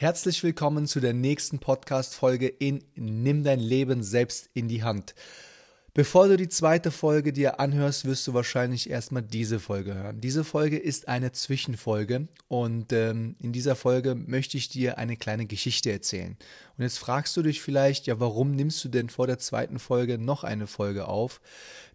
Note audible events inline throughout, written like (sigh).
Herzlich willkommen zu der nächsten Podcast-Folge in Nimm dein Leben selbst in die Hand. Bevor du die zweite Folge dir anhörst, wirst du wahrscheinlich erstmal diese Folge hören. Diese Folge ist eine Zwischenfolge und ähm, in dieser Folge möchte ich dir eine kleine Geschichte erzählen. Und jetzt fragst du dich vielleicht, ja, warum nimmst du denn vor der zweiten Folge noch eine Folge auf?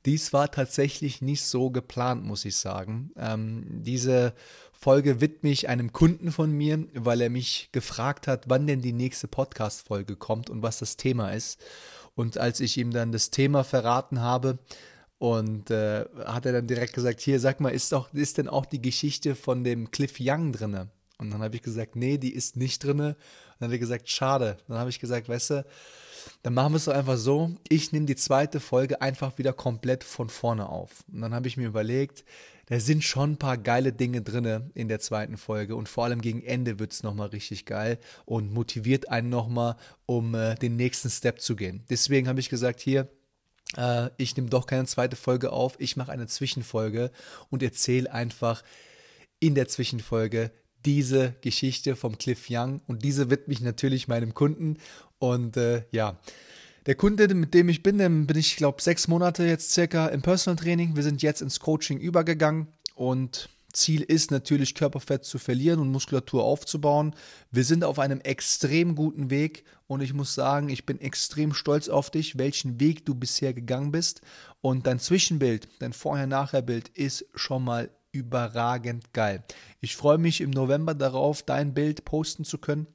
Dies war tatsächlich nicht so geplant, muss ich sagen. Ähm, diese Folge widme ich einem Kunden von mir, weil er mich gefragt hat, wann denn die nächste Podcast-Folge kommt und was das Thema ist. Und als ich ihm dann das Thema verraten habe, und äh, hat er dann direkt gesagt, hier, sag mal, ist, doch, ist denn auch die Geschichte von dem Cliff Young drinne? Und dann habe ich gesagt, nee, die ist nicht drinne. Und dann hat er gesagt, schade. Dann habe ich gesagt, weißt du, dann machen wir es doch einfach so, ich nehme die zweite Folge einfach wieder komplett von vorne auf. Und dann habe ich mir überlegt, da sind schon ein paar geile Dinge drinne in der zweiten Folge und vor allem gegen Ende wird es nochmal richtig geil und motiviert einen nochmal, um äh, den nächsten Step zu gehen. Deswegen habe ich gesagt, hier, äh, ich nehme doch keine zweite Folge auf, ich mache eine Zwischenfolge und erzähle einfach in der Zwischenfolge diese Geschichte vom Cliff Young und diese widme ich natürlich meinem Kunden und äh, ja, der Kunde, mit dem ich bin, dem bin ich, glaube sechs Monate jetzt circa im Personal Training. Wir sind jetzt ins Coaching übergegangen und Ziel ist natürlich Körperfett zu verlieren und Muskulatur aufzubauen. Wir sind auf einem extrem guten Weg und ich muss sagen, ich bin extrem stolz auf dich, welchen Weg du bisher gegangen bist und dein Zwischenbild, dein Vorher-Nachher-Bild ist schon mal überragend geil. Ich freue mich im November darauf, dein Bild posten zu können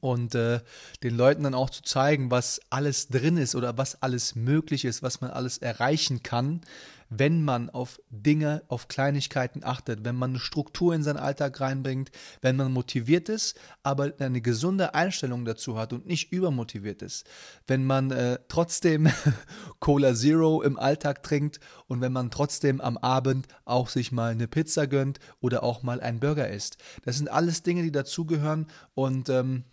und äh, den Leuten dann auch zu zeigen, was alles drin ist oder was alles möglich ist, was man alles erreichen kann, wenn man auf Dinge, auf Kleinigkeiten achtet, wenn man eine Struktur in seinen Alltag reinbringt, wenn man motiviert ist, aber eine gesunde Einstellung dazu hat und nicht übermotiviert ist, wenn man äh, trotzdem (laughs) Cola Zero im Alltag trinkt und wenn man trotzdem am Abend auch sich mal eine Pizza gönnt oder auch mal einen Burger isst. Das sind alles Dinge, die dazugehören und ähm,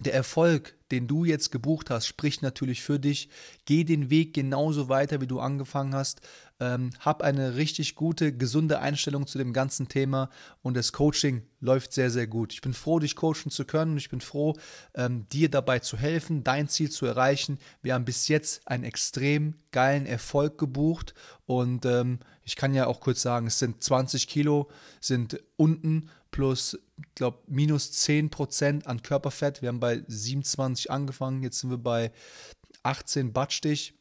der Erfolg, den du jetzt gebucht hast, spricht natürlich für dich. Geh den Weg genauso weiter, wie du angefangen hast. Ähm, hab eine richtig gute, gesunde Einstellung zu dem ganzen Thema und das Coaching läuft sehr, sehr gut. Ich bin froh, dich coachen zu können und ich bin froh, ähm, dir dabei zu helfen, dein Ziel zu erreichen. Wir haben bis jetzt einen extrem geilen Erfolg gebucht und ähm, ich kann ja auch kurz sagen, es sind 20 Kilo, sind unten plus, glaube, minus 10 Prozent an Körperfett. Wir haben bei 27 angefangen, jetzt sind wir bei 18 Badstich.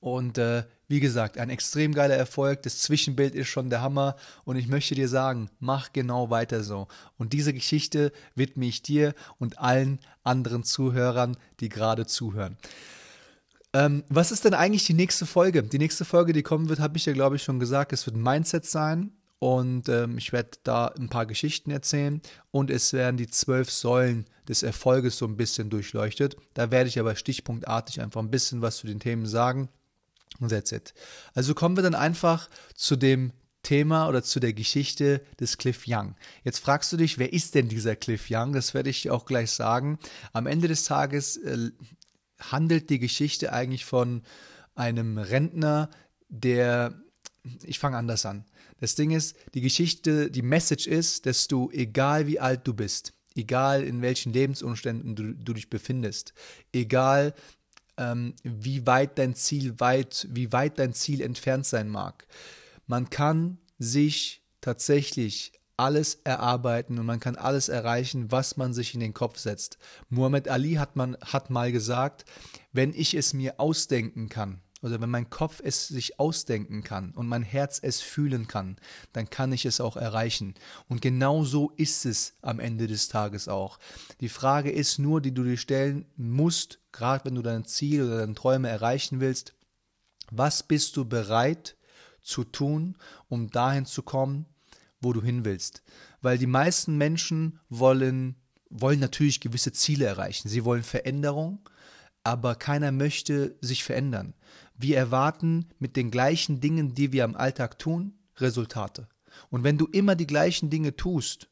Und äh, wie gesagt, ein extrem geiler Erfolg. Das Zwischenbild ist schon der Hammer. Und ich möchte dir sagen, mach genau weiter so. Und diese Geschichte widme ich dir und allen anderen Zuhörern, die gerade zuhören. Ähm, was ist denn eigentlich die nächste Folge? Die nächste Folge, die kommen wird, habe ich ja, glaube ich, schon gesagt. Es wird Mindset sein. Und ähm, ich werde da ein paar Geschichten erzählen und es werden die zwölf Säulen des Erfolges so ein bisschen durchleuchtet. Da werde ich aber stichpunktartig einfach ein bisschen was zu den Themen sagen. Und that's it. Also kommen wir dann einfach zu dem Thema oder zu der Geschichte des Cliff Young. Jetzt fragst du dich, wer ist denn dieser Cliff Young? Das werde ich dir auch gleich sagen. Am Ende des Tages äh, handelt die Geschichte eigentlich von einem Rentner, der, ich fange anders an. Das Ding ist, die Geschichte, die Message ist, dass du, egal wie alt du bist, egal in welchen Lebensumständen du, du dich befindest, egal ähm, wie weit dein Ziel weit, wie weit dein Ziel entfernt sein mag, man kann sich tatsächlich alles erarbeiten und man kann alles erreichen, was man sich in den Kopf setzt. Muhammad Ali hat, man, hat mal gesagt, wenn ich es mir ausdenken kann, oder wenn mein Kopf es sich ausdenken kann und mein Herz es fühlen kann, dann kann ich es auch erreichen. Und genau so ist es am Ende des Tages auch. Die Frage ist nur, die du dir stellen musst, gerade wenn du dein Ziel oder deine Träume erreichen willst, was bist du bereit zu tun, um dahin zu kommen, wo du hin willst? Weil die meisten Menschen wollen, wollen natürlich gewisse Ziele erreichen. Sie wollen Veränderung, aber keiner möchte sich verändern. Wir erwarten mit den gleichen Dingen, die wir im Alltag tun, Resultate. Und wenn du immer die gleichen Dinge tust,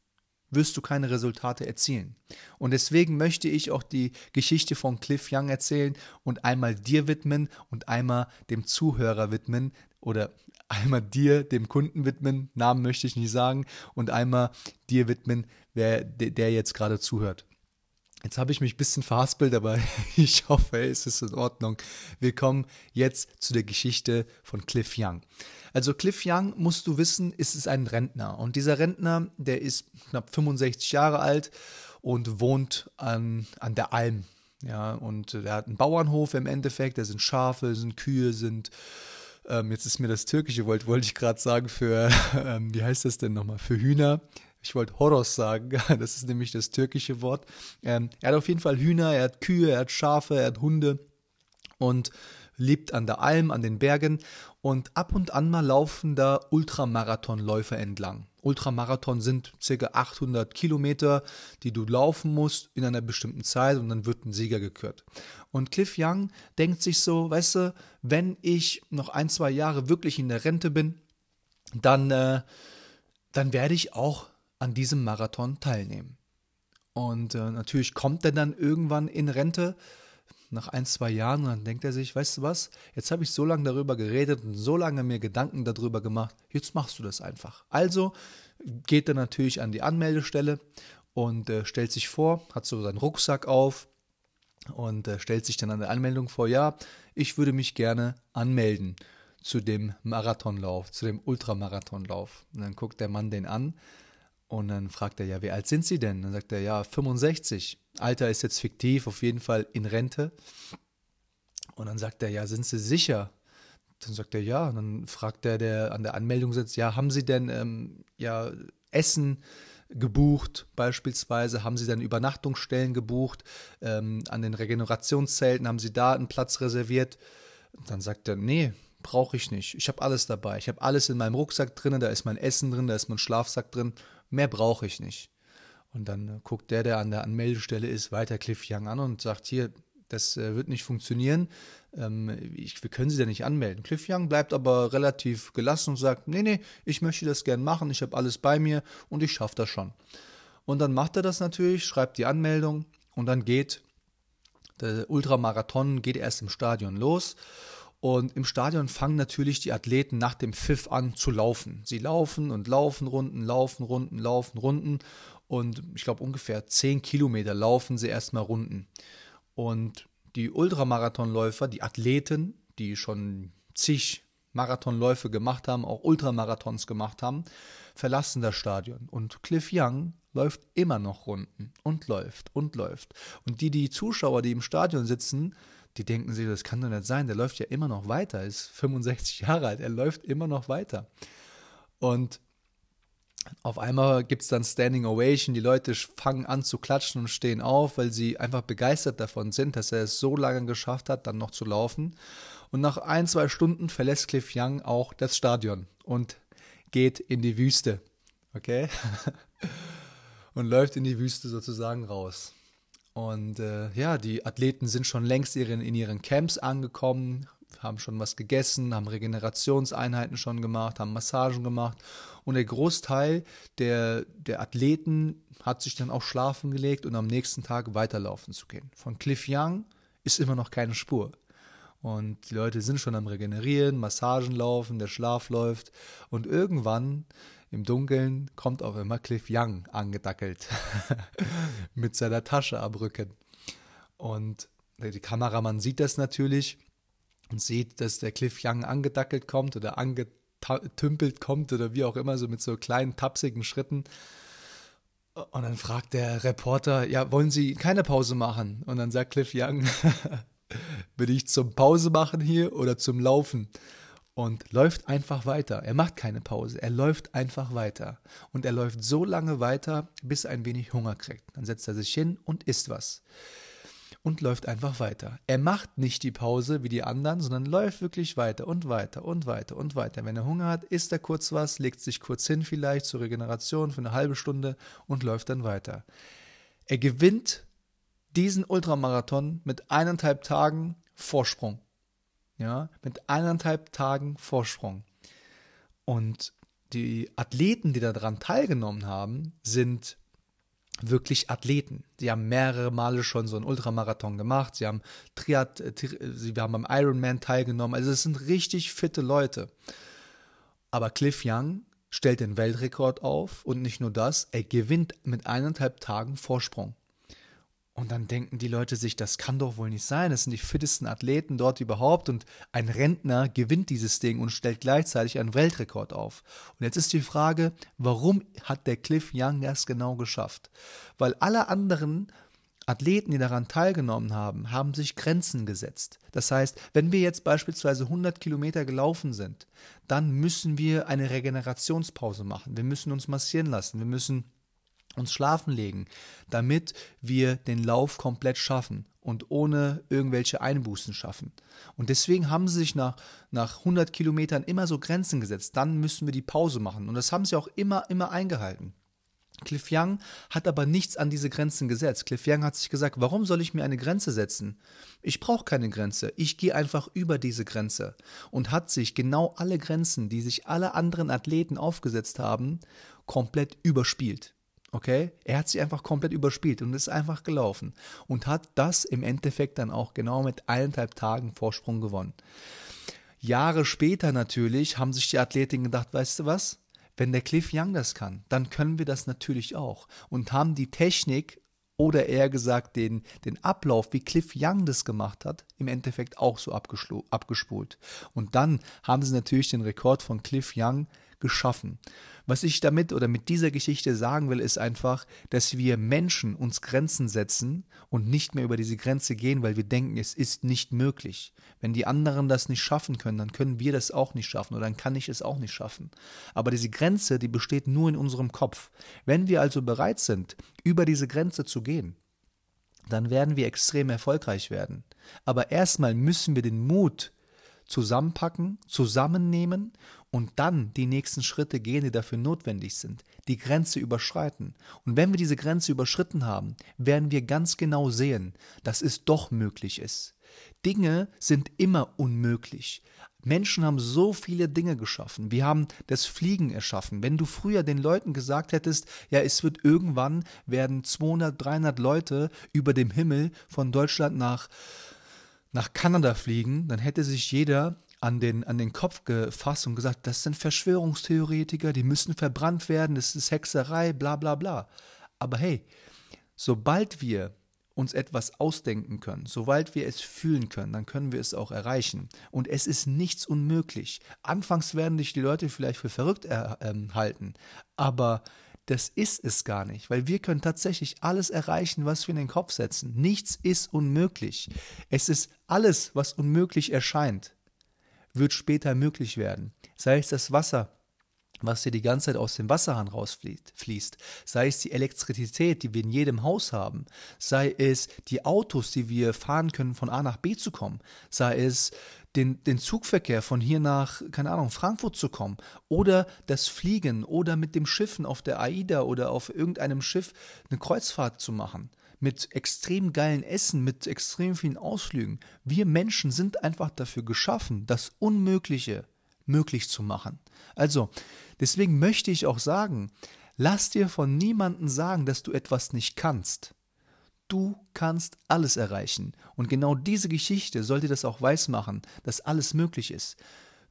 wirst du keine Resultate erzielen. Und deswegen möchte ich auch die Geschichte von Cliff Young erzählen und einmal dir widmen und einmal dem Zuhörer widmen oder einmal dir, dem Kunden widmen, Namen möchte ich nicht sagen, und einmal dir widmen, wer der jetzt gerade zuhört. Jetzt habe ich mich ein bisschen verhaspelt, aber (laughs) ich hoffe, es ist in Ordnung. Wir kommen jetzt zu der Geschichte von Cliff Young. Also Cliff Young, musst du wissen, ist es ein Rentner. Und dieser Rentner, der ist knapp 65 Jahre alt und wohnt an, an der Alm. Ja, und er hat einen Bauernhof im Endeffekt, da sind Schafe, sind Kühe, sind ähm, jetzt ist mir das türkische Wort, wollte ich gerade sagen, für, (laughs) ähm, wie heißt das denn nochmal, für Hühner. Ich wollte Horos sagen, (laughs) das ist nämlich das türkische Wort. Ähm, er hat auf jeden Fall Hühner, er hat Kühe, er hat Schafe, er hat Hunde und lebt an der Alm, an den Bergen und ab und an mal laufen da Ultramarathonläufer entlang. Ultramarathon sind ca. 800 Kilometer, die du laufen musst in einer bestimmten Zeit und dann wird ein Sieger gekürt. Und Cliff Young denkt sich so, weißt du, wenn ich noch ein, zwei Jahre wirklich in der Rente bin, dann, äh, dann werde ich auch an diesem Marathon teilnehmen. Und äh, natürlich kommt er dann irgendwann in Rente nach ein, zwei Jahren und dann denkt er sich, weißt du was, jetzt habe ich so lange darüber geredet und so lange mir Gedanken darüber gemacht, jetzt machst du das einfach. Also geht er natürlich an die Anmeldestelle und äh, stellt sich vor, hat so seinen Rucksack auf und äh, stellt sich dann an der Anmeldung vor, ja, ich würde mich gerne anmelden zu dem Marathonlauf, zu dem Ultramarathonlauf. Und dann guckt der Mann den an und dann fragt er, ja, wie alt sind Sie denn? Dann sagt er, ja, 65. Alter ist jetzt fiktiv, auf jeden Fall in Rente. Und dann sagt er, ja, sind Sie sicher? Dann sagt er, ja. Und dann fragt er, der an der Anmeldung sitzt, ja, haben Sie denn ähm, ja, Essen gebucht beispielsweise? Haben Sie denn Übernachtungsstellen gebucht? Ähm, an den Regenerationszelten haben Sie da einen Platz reserviert? Und dann sagt er, nee, brauche ich nicht. Ich habe alles dabei. Ich habe alles in meinem Rucksack drin, da ist mein Essen drin, da ist mein Schlafsack drin mehr brauche ich nicht. Und dann äh, guckt der, der an der Anmeldestelle ist, weiter Cliff Young an und sagt, hier, das äh, wird nicht funktionieren, ähm, ich, wir können Sie da nicht anmelden. Cliff Young bleibt aber relativ gelassen und sagt, nee, nee, ich möchte das gern machen, ich habe alles bei mir und ich schaffe das schon. Und dann macht er das natürlich, schreibt die Anmeldung und dann geht der Ultramarathon geht erst im Stadion los und im Stadion fangen natürlich die Athleten nach dem Pfiff an zu laufen. Sie laufen und laufen Runden, laufen Runden, laufen Runden. Und ich glaube, ungefähr 10 Kilometer laufen sie erstmal Runden. Und die Ultramarathonläufer, die Athleten, die schon zig Marathonläufe gemacht haben, auch Ultramarathons gemacht haben, verlassen das Stadion. Und Cliff Young läuft immer noch Runden und läuft und läuft. Und die, die Zuschauer, die im Stadion sitzen, die denken sich, das kann doch nicht sein, der läuft ja immer noch weiter, ist 65 Jahre alt, er läuft immer noch weiter. Und auf einmal gibt es dann Standing Ovation, die Leute fangen an zu klatschen und stehen auf, weil sie einfach begeistert davon sind, dass er es so lange geschafft hat, dann noch zu laufen. Und nach ein, zwei Stunden verlässt Cliff Young auch das Stadion und geht in die Wüste. Okay? (laughs) und läuft in die Wüste sozusagen raus. Und äh, ja, die Athleten sind schon längst in, in ihren Camps angekommen, haben schon was gegessen, haben Regenerationseinheiten schon gemacht, haben Massagen gemacht. Und der Großteil der, der Athleten hat sich dann auch schlafen gelegt und am nächsten Tag weiterlaufen zu gehen. Von Cliff Young ist immer noch keine Spur. Und die Leute sind schon am Regenerieren, Massagen laufen, der Schlaf läuft. Und irgendwann im Dunkeln kommt auch immer Cliff Young angedackelt (laughs) mit seiner Tasche am Rücken. Und der Kameramann sieht das natürlich und sieht, dass der Cliff Young angedackelt kommt oder angetümpelt kommt oder wie auch immer, so mit so kleinen tapsigen Schritten. Und dann fragt der Reporter, ja, wollen Sie keine Pause machen? Und dann sagt Cliff Young, (laughs) bin ich zum Pause machen hier oder zum Laufen? Und läuft einfach weiter. Er macht keine Pause, er läuft einfach weiter. Und er läuft so lange weiter, bis er ein wenig Hunger kriegt. Dann setzt er sich hin und isst was. Und läuft einfach weiter. Er macht nicht die Pause wie die anderen, sondern läuft wirklich weiter und weiter und weiter und weiter. Wenn er Hunger hat, isst er kurz was, legt sich kurz hin vielleicht zur Regeneration für eine halbe Stunde und läuft dann weiter. Er gewinnt diesen Ultramarathon mit eineinhalb Tagen Vorsprung ja, mit eineinhalb Tagen Vorsprung. Und die Athleten, die daran teilgenommen haben, sind wirklich Athleten. Sie haben mehrere Male schon so einen Ultramarathon gemacht, sie haben Triad, äh, sie haben beim Ironman teilgenommen, also es sind richtig fitte Leute. Aber Cliff Young stellt den Weltrekord auf und nicht nur das, er gewinnt mit eineinhalb Tagen Vorsprung. Und dann denken die Leute sich, das kann doch wohl nicht sein. Das sind die fittesten Athleten dort überhaupt. Und ein Rentner gewinnt dieses Ding und stellt gleichzeitig einen Weltrekord auf. Und jetzt ist die Frage, warum hat der Cliff Young das genau geschafft? Weil alle anderen Athleten, die daran teilgenommen haben, haben sich Grenzen gesetzt. Das heißt, wenn wir jetzt beispielsweise 100 Kilometer gelaufen sind, dann müssen wir eine Regenerationspause machen. Wir müssen uns massieren lassen. Wir müssen uns schlafen legen, damit wir den Lauf komplett schaffen und ohne irgendwelche Einbußen schaffen. Und deswegen haben sie sich nach, nach 100 Kilometern immer so Grenzen gesetzt. Dann müssen wir die Pause machen. Und das haben sie auch immer, immer eingehalten. Cliff Young hat aber nichts an diese Grenzen gesetzt. Cliff Young hat sich gesagt, warum soll ich mir eine Grenze setzen? Ich brauche keine Grenze. Ich gehe einfach über diese Grenze. Und hat sich genau alle Grenzen, die sich alle anderen Athleten aufgesetzt haben, komplett überspielt. Okay? Er hat sie einfach komplett überspielt und ist einfach gelaufen und hat das im Endeffekt dann auch genau mit eineinhalb Tagen Vorsprung gewonnen. Jahre später natürlich haben sich die Athleten gedacht, weißt du was? Wenn der Cliff Young das kann, dann können wir das natürlich auch und haben die Technik oder eher gesagt den, den Ablauf, wie Cliff Young das gemacht hat, im Endeffekt auch so abgespult. Und dann haben sie natürlich den Rekord von Cliff Young geschaffen. Was ich damit oder mit dieser Geschichte sagen will, ist einfach, dass wir Menschen uns Grenzen setzen und nicht mehr über diese Grenze gehen, weil wir denken, es ist nicht möglich. Wenn die anderen das nicht schaffen können, dann können wir das auch nicht schaffen oder dann kann ich es auch nicht schaffen. Aber diese Grenze, die besteht nur in unserem Kopf. Wenn wir also bereit sind, über diese Grenze zu gehen, dann werden wir extrem erfolgreich werden. Aber erstmal müssen wir den Mut zusammenpacken, zusammennehmen und dann die nächsten Schritte gehen, die dafür notwendig sind, die Grenze überschreiten. Und wenn wir diese Grenze überschritten haben, werden wir ganz genau sehen, dass es doch möglich ist. Dinge sind immer unmöglich. Menschen haben so viele Dinge geschaffen. Wir haben das Fliegen erschaffen. Wenn du früher den Leuten gesagt hättest, ja, es wird irgendwann werden 200, 300 Leute über dem Himmel von Deutschland nach nach Kanada fliegen, dann hätte sich jeder an den, an den Kopf gefasst und gesagt, das sind Verschwörungstheoretiker, die müssen verbrannt werden, das ist Hexerei, bla bla bla. Aber hey, sobald wir uns etwas ausdenken können, sobald wir es fühlen können, dann können wir es auch erreichen. Und es ist nichts unmöglich. Anfangs werden dich die Leute vielleicht für verrückt äh, äh, halten, aber das ist es gar nicht, weil wir können tatsächlich alles erreichen, was wir in den Kopf setzen. Nichts ist unmöglich. Es ist alles, was unmöglich erscheint, wird später möglich werden. Sei es das Wasser, was dir die ganze Zeit aus dem Wasserhahn rausfließt, sei es die Elektrizität, die wir in jedem Haus haben, sei es die Autos, die wir fahren können, von A nach B zu kommen, sei es den, den Zugverkehr von hier nach, keine Ahnung, Frankfurt zu kommen. Oder das Fliegen oder mit dem Schiffen auf der AIDA oder auf irgendeinem Schiff eine Kreuzfahrt zu machen mit extrem geilen Essen, mit extrem vielen Ausflügen. Wir Menschen sind einfach dafür geschaffen, das Unmögliche möglich zu machen. Also, deswegen möchte ich auch sagen, lass dir von niemandem sagen, dass du etwas nicht kannst. Du kannst alles erreichen. Und genau diese Geschichte soll dir das auch weismachen, dass alles möglich ist.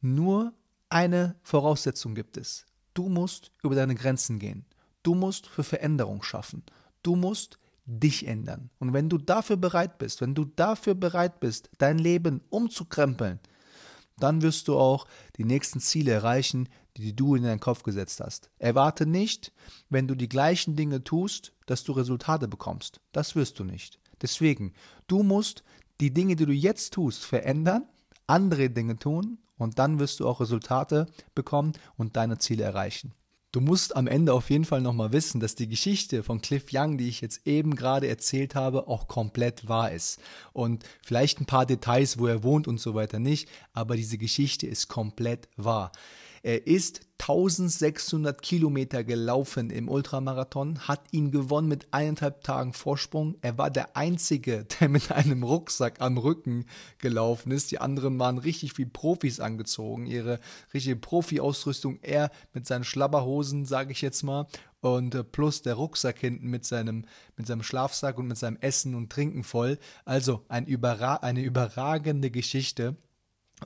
Nur eine Voraussetzung gibt es. Du musst über deine Grenzen gehen. Du musst für Veränderung schaffen. Du musst dich ändern. Und wenn du dafür bereit bist, wenn du dafür bereit bist, dein Leben umzukrempeln, dann wirst du auch die nächsten Ziele erreichen, die du in deinen Kopf gesetzt hast. Erwarte nicht, wenn du die gleichen Dinge tust, dass du Resultate bekommst. Das wirst du nicht. Deswegen, du musst die Dinge, die du jetzt tust, verändern, andere Dinge tun und dann wirst du auch Resultate bekommen und deine Ziele erreichen. Du musst am Ende auf jeden Fall nochmal wissen, dass die Geschichte von Cliff Young, die ich jetzt eben gerade erzählt habe, auch komplett wahr ist. Und vielleicht ein paar Details, wo er wohnt und so weiter nicht, aber diese Geschichte ist komplett wahr. Er ist 1600 Kilometer gelaufen im Ultramarathon, hat ihn gewonnen mit eineinhalb Tagen Vorsprung. Er war der Einzige, (laughs) der mit einem Rucksack am Rücken gelaufen ist. Die anderen waren richtig wie Profis angezogen, ihre richtige Profi-Ausrüstung. Er mit seinen Schlabberhosen, sage ich jetzt mal, und äh, plus der Rucksack hinten mit seinem, mit seinem Schlafsack und mit seinem Essen und Trinken voll. Also ein überra eine überragende Geschichte.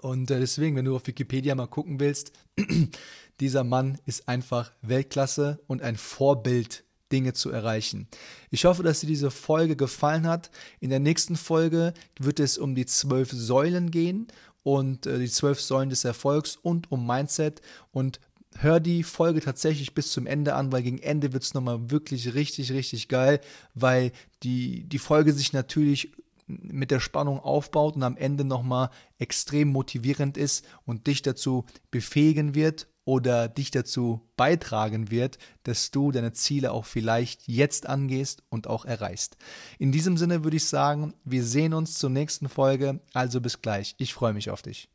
Und äh, deswegen, wenn du auf Wikipedia mal gucken willst, (clears throat) dieser Mann ist einfach Weltklasse und ein Vorbild Dinge zu erreichen. Ich hoffe, dass dir diese Folge gefallen hat. In der nächsten Folge wird es um die zwölf Säulen gehen und äh, die zwölf Säulen des Erfolgs und um Mindset. Und hör die Folge tatsächlich bis zum Ende an, weil gegen Ende wird es nochmal wirklich richtig, richtig geil, weil die, die Folge sich natürlich mit der Spannung aufbaut und am Ende nochmal extrem motivierend ist und dich dazu befähigen wird oder dich dazu beitragen wird, dass du deine Ziele auch vielleicht jetzt angehst und auch erreichst. In diesem Sinne würde ich sagen, wir sehen uns zur nächsten Folge, also bis gleich. Ich freue mich auf dich.